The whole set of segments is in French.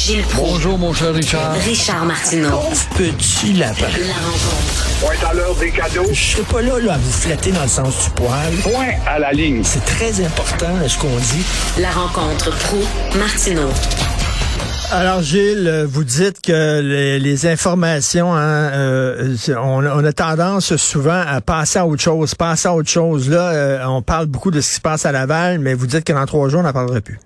Gilles Proulx. Bonjour, mon cher Richard. Richard Martineau. Petit lapin. La rencontre. Point à l'heure des cadeaux. Je serai pas là, là à vous flatter dans le sens du poil. Point à la ligne. C'est très important ce qu'on dit. La rencontre pro martineau Alors Gilles, vous dites que les, les informations, hein, euh, on, on, a tendance souvent à passer à autre chose, passer à autre chose. Là, euh, on parle beaucoup de ce qui se passe à Laval, mais vous dites que dans trois jours, on n'en parlera plus.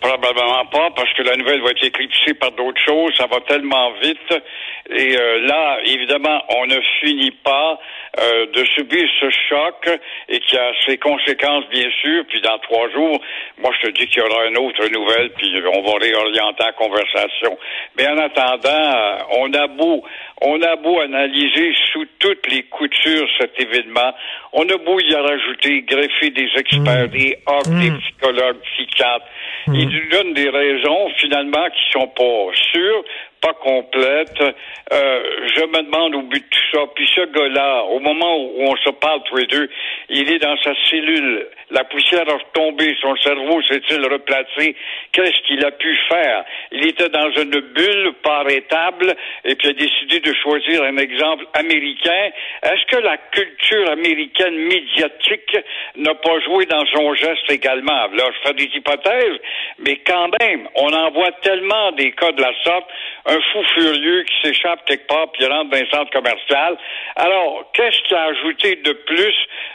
Probablement pas, parce que la nouvelle va être éclipsée par d'autres choses. Ça va tellement vite. Et euh, là, évidemment, on ne finit pas euh, de subir ce choc et qui a ses conséquences, bien sûr. Puis dans trois jours, moi, je te dis qu'il y aura une autre nouvelle, puis on va réorienter la conversation. Mais en attendant, euh, on a beau, on a beau analyser sous toutes les coutures cet événement. On a beau y rajouter, greffer des experts, des hocs, des psychologues, psychiatres. Ils nous donnent des raisons, finalement, qui sont pas sûres, pas complètes. Euh, je me demande au but de tout ça. Puis ce gars-là, au moment où on se parle tous les deux, il est dans sa cellule. La poussière a retombé, son cerveau s'est-il replacé? Qu'est-ce qu'il a pu faire? Il était dans une bulle pas arrêtable et puis a décidé de choisir un exemple américain. Est-ce que la culture américaine médiatique n'a pas joué dans son geste également? Là, je fais des hypothèses, mais quand même, on en voit tellement des cas de la sorte un fou furieux qui s'échappe quelque part puis rentre dans un centre commercial. Alors, qu'est-ce qui a ajouté de plus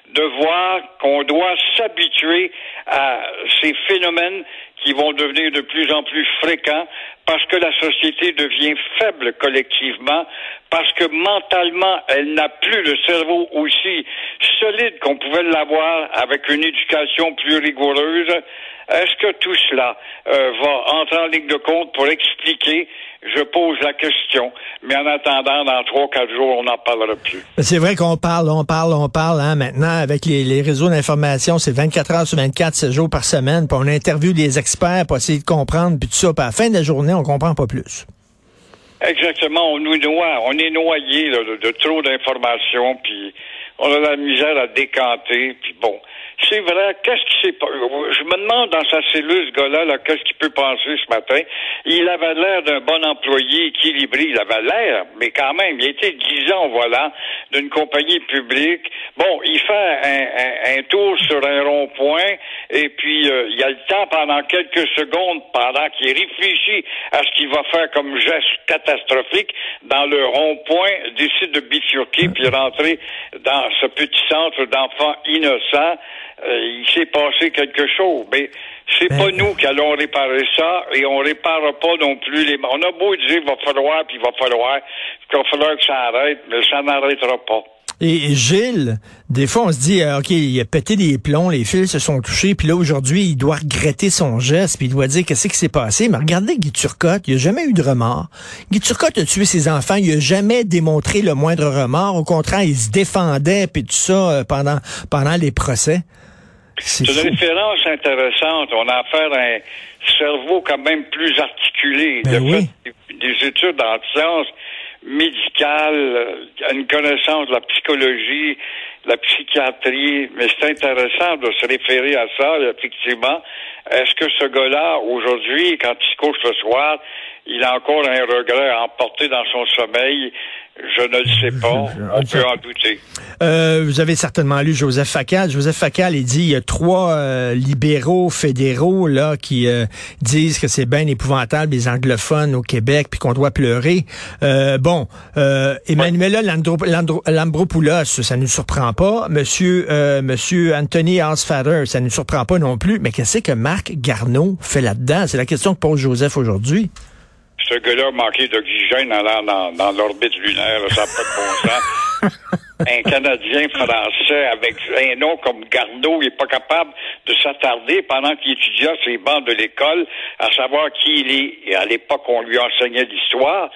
de voir qu'on doit s'habituer à ces phénomènes qui vont devenir de plus en plus fréquents parce que la société devient faible collectivement, parce que mentalement, elle n'a plus le cerveau aussi solide qu'on pouvait l'avoir avec une éducation plus rigoureuse. Est-ce que tout cela euh, va entrer en ligne de compte pour expliquer je pose la question, mais en attendant, dans trois, quatre jours, on n'en parlera plus. C'est vrai qu'on parle, on parle, on parle, hein, maintenant, avec les, réseaux d'information, c'est 24 heures sur 24, 7 jours par semaine, puis on interviewe des experts pour essayer de comprendre, puis tout ça, puis à la fin de la journée, on comprend pas plus. Exactement, on nous noie, on est noyé de, de, trop d'informations, puis on a la misère à décanter, puis bon. C'est vrai, qu'est-ce qui s'est Je me demande dans sa cellule, ce gars-là, -là, qu'est-ce qu'il peut penser ce matin. Il avait l'air d'un bon employé équilibré. Il avait l'air, mais quand même, il été dix ans volant d'une compagnie publique. Bon, il fait un, un, un tour sur un rond-point et puis euh, il a le temps pendant quelques secondes, pendant qu'il réfléchit à ce qu'il va faire comme geste catastrophique dans le rond-point, décide de bifurquer puis rentrer dans ce petit centre d'enfants innocents. Euh, il s'est passé quelque chose. Mais c'est Ben, pas nous qui allons réparer ça et on réparera pas non plus les. On a beau dire il va falloir puis il va falloir qu'il va falloir que ça arrête, mais ça n'arrêtera pas. Et Gilles, des fois, on se dit, euh, OK, il a pété des plombs, les fils se sont touchés, puis là, aujourd'hui, il doit regretter son geste, puis il doit dire qu'est-ce qui s'est passé? Mais regardez Guy Turcotte, il n'a jamais eu de remords. Guy Turcotte a tué ses enfants, il n'a jamais démontré le moindre remords. Au contraire, il se défendait, puis tout ça, euh, pendant, pendant les procès. C'est une référence intéressante. On a affaire à un cerveau quand même plus articulé. Ben de oui. fait, des études en sciences médicales, une connaissance de la psychologie, la psychiatrie, mais c'est intéressant de se référer à ça, effectivement. Est-ce que ce gars-là, aujourd'hui, quand il se couche le soir, il a encore un regret à emporter dans son sommeil? Je ne le sais pas. On peut en douter. Euh, vous avez certainement lu Joseph Facal. Joseph Facal, il dit il y a trois euh, libéraux fédéraux là qui euh, disent que c'est bien épouvantable les anglophones au Québec puis qu'on doit pleurer. Euh, bon, euh, Emmanuela Landro, Landro, Lambropoulos, ça ne nous surprend pas. Monsieur euh, Monsieur Anthony Housefather, ça ne nous surprend pas non plus. Mais qu'est-ce que Marc Garneau fait là-dedans? C'est la question que pose Joseph aujourd'hui. Ce gars-là a manqué d'oxygène allant dans, dans l'orbite lunaire, là, ça n'a pas de bon sens. un Canadien français avec un nom comme Garneau, n'est pas capable de s'attarder pendant qu'il étudia ses bancs de l'école à savoir qui il est. Et à l'époque, on lui enseignait l'histoire.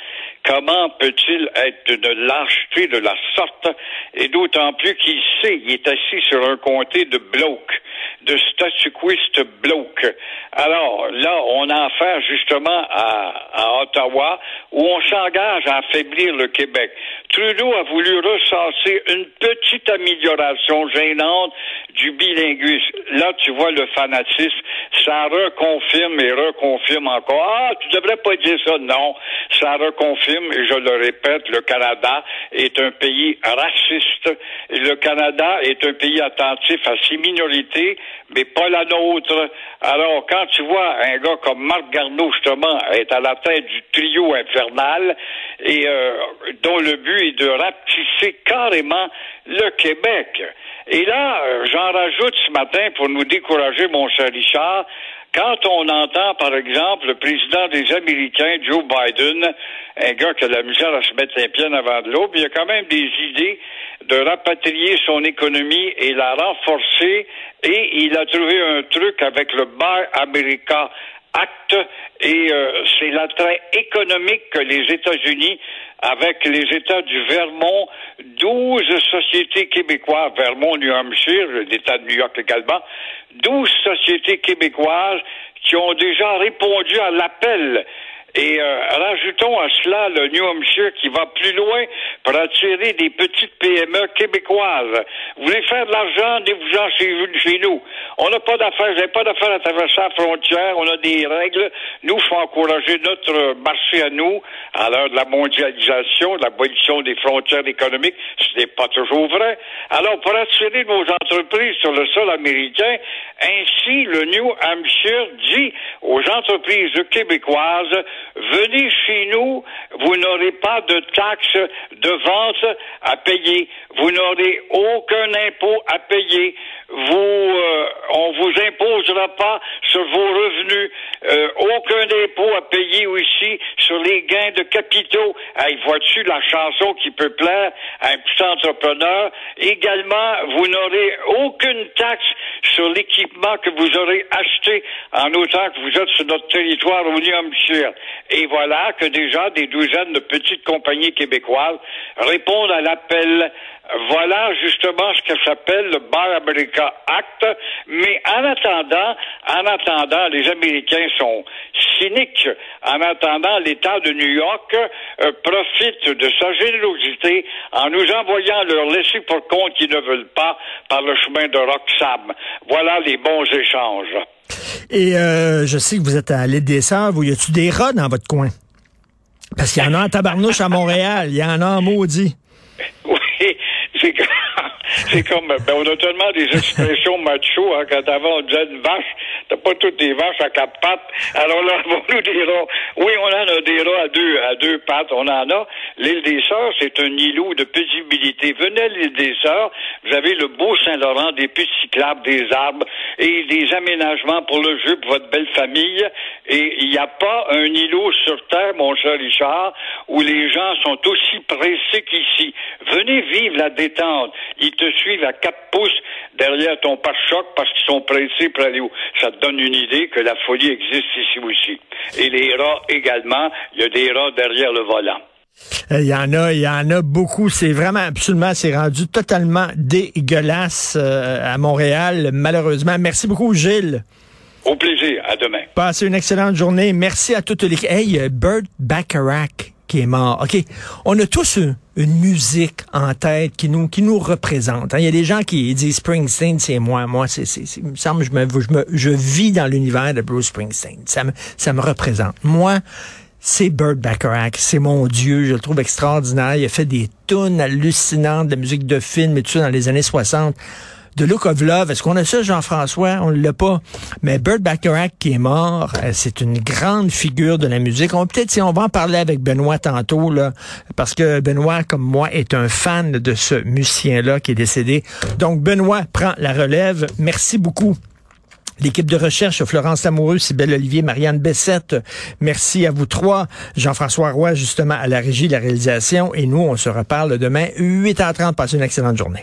Comment peut-il être d'une lâcheté de la sorte? Et d'autant plus qu'il sait, il est assis sur un comté de blocs, de statuquiste blocs. Alors là, on a affaire justement à, à Ottawa où on s'engage à affaiblir le Québec. Trudeau a voulu ressasser une petite amélioration gênante du bilinguisme. Là, tu vois le fanatisme, ça reconfirme et reconfirme encore. Ah, tu devrais pas dire ça. Non, ça reconfirme, et je le répète, le Canada est un pays raciste. Le Canada est un pays attentif à ses minorités, mais pas la nôtre. Alors, quand tu vois un gars comme Marc Garneau, justement, être à la tête du trio infernal, et euh, dont le but est de rapetisser carrément le Québec. Et là, euh, j'en rajoute ce matin pour nous décourager, mon cher Richard, quand on entend, par exemple, le président des Américains, Joe Biden, un gars qui a la misère à se mettre les pieds avant de l'autre, il a quand même des idées de rapatrier son économie et la renforcer, et il a trouvé un truc avec le Buy America Act, et euh, c'est l'attrait économique que les États-Unis avec les États du Vermont, 12 sociétés québécoises, Vermont, New Hampshire, l'État de New York également, 12 sociétés québécoises qui ont déjà répondu à l'appel et euh, rajoutons à cela le New Hampshire qui va plus loin pour attirer des petites PME québécoises. Vous voulez faire de l'argent, donnez-vous-en chez, chez, nous. On n'a pas d'affaires, j'ai pas d'affaires à traverser la frontière, on a des règles. Nous, il faut encourager notre marché à nous, à l'heure de la mondialisation, de l'abolition des frontières économiques. Ce n'est pas toujours vrai. Alors, pour attirer nos entreprises sur le sol américain, ainsi, le New Hampshire dit aux entreprises québécoises venez chez nous, vous n'aurez pas de taxes de vente à payer, vous n'aurez aucun impôt à payer, vous, euh, on vous imposera pas sur vos revenus, euh, aucun impôt à payer aussi sur les gains de capitaux. Hey, vois-tu la chanson qui peut plaire à un petit entrepreneur? Également, vous n'aurez aucune taxe sur l'équipement que vous aurez acheté en autant que vous êtes sur notre territoire au New Hampshire. Et voilà que déjà des douzaines de petites compagnies québécoises répondent à l'appel. Voilà justement ce que s'appelle le Buy America Act. Mais en attendant, en attendant, les Américains sont cyniques. En attendant, l'État de New York euh, profite de sa générosité en nous envoyant leur laisser pour compte qu'ils ne veulent pas par le chemin de Roxham. Voilà les bons échanges. Et euh, je sais que vous êtes à l'île des Sœurs. Vous y a-tu des rats dans votre coin? Parce qu'il y en a en tabarnouche à Montréal. Il y en a en maudit. Oui, c'est c'est comme ben, on a tellement des expressions macho, hein, quand avant on disait une vache, t'as pas toutes des vaches à quatre pattes. Alors là, nous des. Oui, on en a des rats à deux, à deux pattes, on en a. L'île des Sœurs, c'est un îlot de paisibilité. Venez à l'île des Sœurs, vous avez le beau Saint-Laurent, des pistes cyclables, des arbres et des aménagements pour le jeu pour votre belle famille. Et il n'y a pas un îlot sur Terre, mon cher Richard, où les gens sont aussi pressés qu'ici. Venez vivre la détente. Ils te suivent à quatre pouces derrière ton pare-choc parce qu'ils sont pressés pour aller où? Ça te donne une idée que la folie existe ici aussi. Et les rats également, il y a des rats derrière le volant. Il y en a, il y en a beaucoup. C'est vraiment absolument, c'est rendu totalement dégueulasse euh, à Montréal, malheureusement. Merci beaucoup, Gilles. Au plaisir. À demain. Passez une excellente journée. Merci à toutes les. Hey, Bert Bacharach qui est mort. OK. On a tous une, une musique en tête qui nous, qui nous représente. Il y a des gens qui disent Springsteen, c'est moi. Moi, c'est, c'est, il me semble, je me, je me, je vis dans l'univers de Bruce Springsteen. Ça me, ça me représente. Moi, c'est Burt Bacharach. C'est mon Dieu. Je le trouve extraordinaire. Il a fait des tunes hallucinantes de musique de film et tout ça dans les années 60. The Look of Love, est-ce qu'on a ça, Jean-François? On ne l'a pas. Mais Burt Bacharach qui est mort, c'est une grande figure de la musique. On peut-être, si on va en parler avec Benoît tantôt, là, parce que Benoît, comme moi, est un fan de ce musicien-là qui est décédé. Donc, Benoît prend la relève. Merci beaucoup. L'équipe de recherche, Florence Lamoureux, Sybelle Olivier, Marianne Bessette, merci à vous trois. Jean-François Roy, justement, à la régie de la réalisation. Et nous, on se reparle demain, 8h30. Passez une excellente journée.